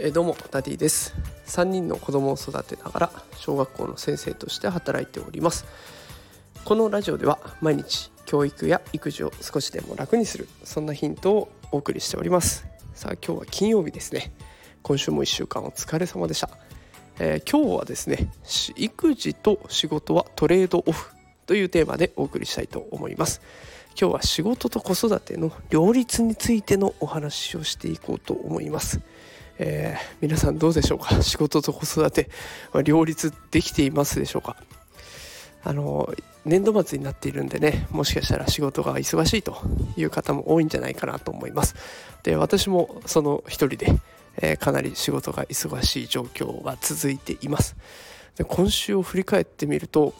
えどうもダディです。3人の子供を育てながら小学校の先生として働いております。このラジオでは毎日教育や育児を少しでも楽にするそんなヒントをお送りしております。さあ今日は金曜日ですね。今週も1週間お疲れ様でした、えー、今日はですね育児と仕事はトレードオフというテーマでお送りしたいと思います。今日は仕事と子育ての両立についてのお話をしていこうと思います。えー、皆さんどうでしょうか？仕事と子育て、まあ、両立できていますでしょうか？あの年度末になっているんでねもしかしたら仕事が忙しいという方も多いんじゃないかなと思います。で私もその一人で、えー、かなり仕事が忙しい状況が続いています。で今週を振り返ってみると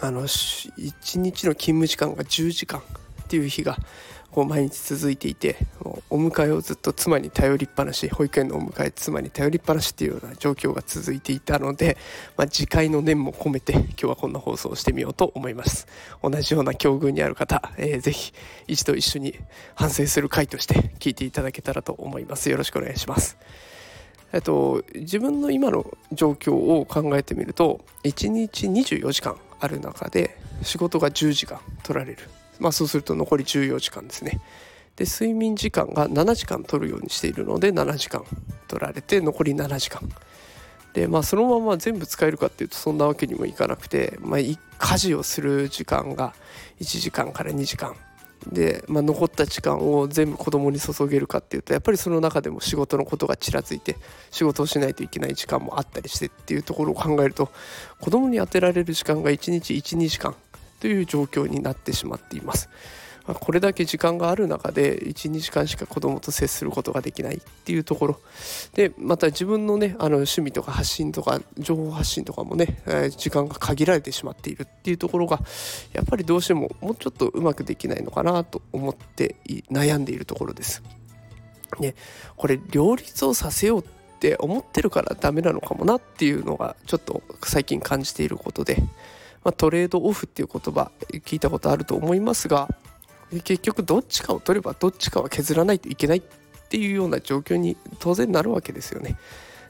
あの1日の勤務時間が10時間っていう日がこう毎日続いていてお迎えをずっと妻に頼りっぱなし保育園のお迎え妻に頼りっぱなしっていうような状況が続いていたので、まあ、次回の念も込めて今日はこんな放送をしてみようと思います。同じような境遇にある方、えー、ぜひ一度一緒に反省する回として聞いていただけたらと思います。よろしくお願いします。えっと、自分の今の状況を考えてみると1日24時間ある中で仕事が10時間取られる。まあ、そうすると残り14時間ですね。で睡眠時間が7時間取るようにしているので7時間取られて残り7時間。でまあそのまま全部使えるかっていうとそんなわけにもいかなくて、まあ、家事をする時間が1時間から2時間。で、まあ、残った時間を全部子供に注げるかっていうとやっぱりその中でも仕事のことがちらついて仕事をしないといけない時間もあったりしてっていうところを考えると子供に当てられる時間が1日12時間という状況になってしまっています。まこれだけ時間がある中で12時間しか子供と接することができないっていうところでまた自分のねあの趣味とか発信とか情報発信とかもね、え時間が限られてしまっているっていうところがやっぱりどうしてももうちょっとうまくできないのかなと思って悩んでいるところです。ね、これ両立をさせようって思ってるからダメなのかもなっていうのがちょっと最近感じていることでまあ、トレードオフっていう言葉聞いたことあると思いますが結局どっちかを取ればどっちかは削らないといけないっていうような状況に当然なるわけですよね。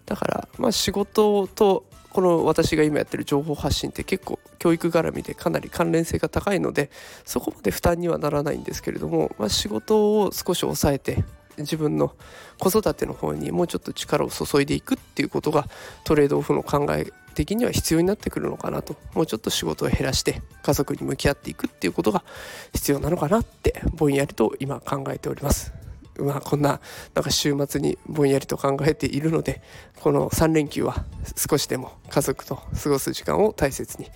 だからまあ仕事とこの私が今やってる情報発信って結構教育絡みでかなり関連性が高いのでそこまで負担にはならないんですけれども、まあ、仕事を少し抑えて自分の子育ての方にもうちょっと力を注いでいくっていうことがトレードオフの考え的には必要になってくるのかなともうちょっと仕事を減らして家族に向き合っていくっていうことが必要なのかなってぼんやりと今考えております。まあこんななんか週末にぼんやりと考えているのでこの3連休は少しでも家族と過ごす時間を大切に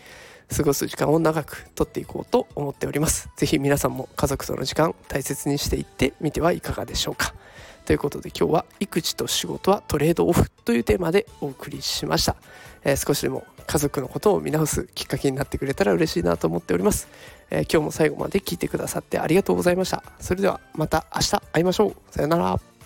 過ごす時間を長くとっていこうと思っております。ぜひ皆さんも家族との時間大切にしていってみてはいかがでしょうか。ということで今日は育児と仕事はトレードオフというテーマでお送りしました、えー、少しでも家族のことを見直すきっかけになってくれたら嬉しいなと思っております、えー、今日も最後まで聞いてくださってありがとうございました。それではまた明日会いましょう。さよなら。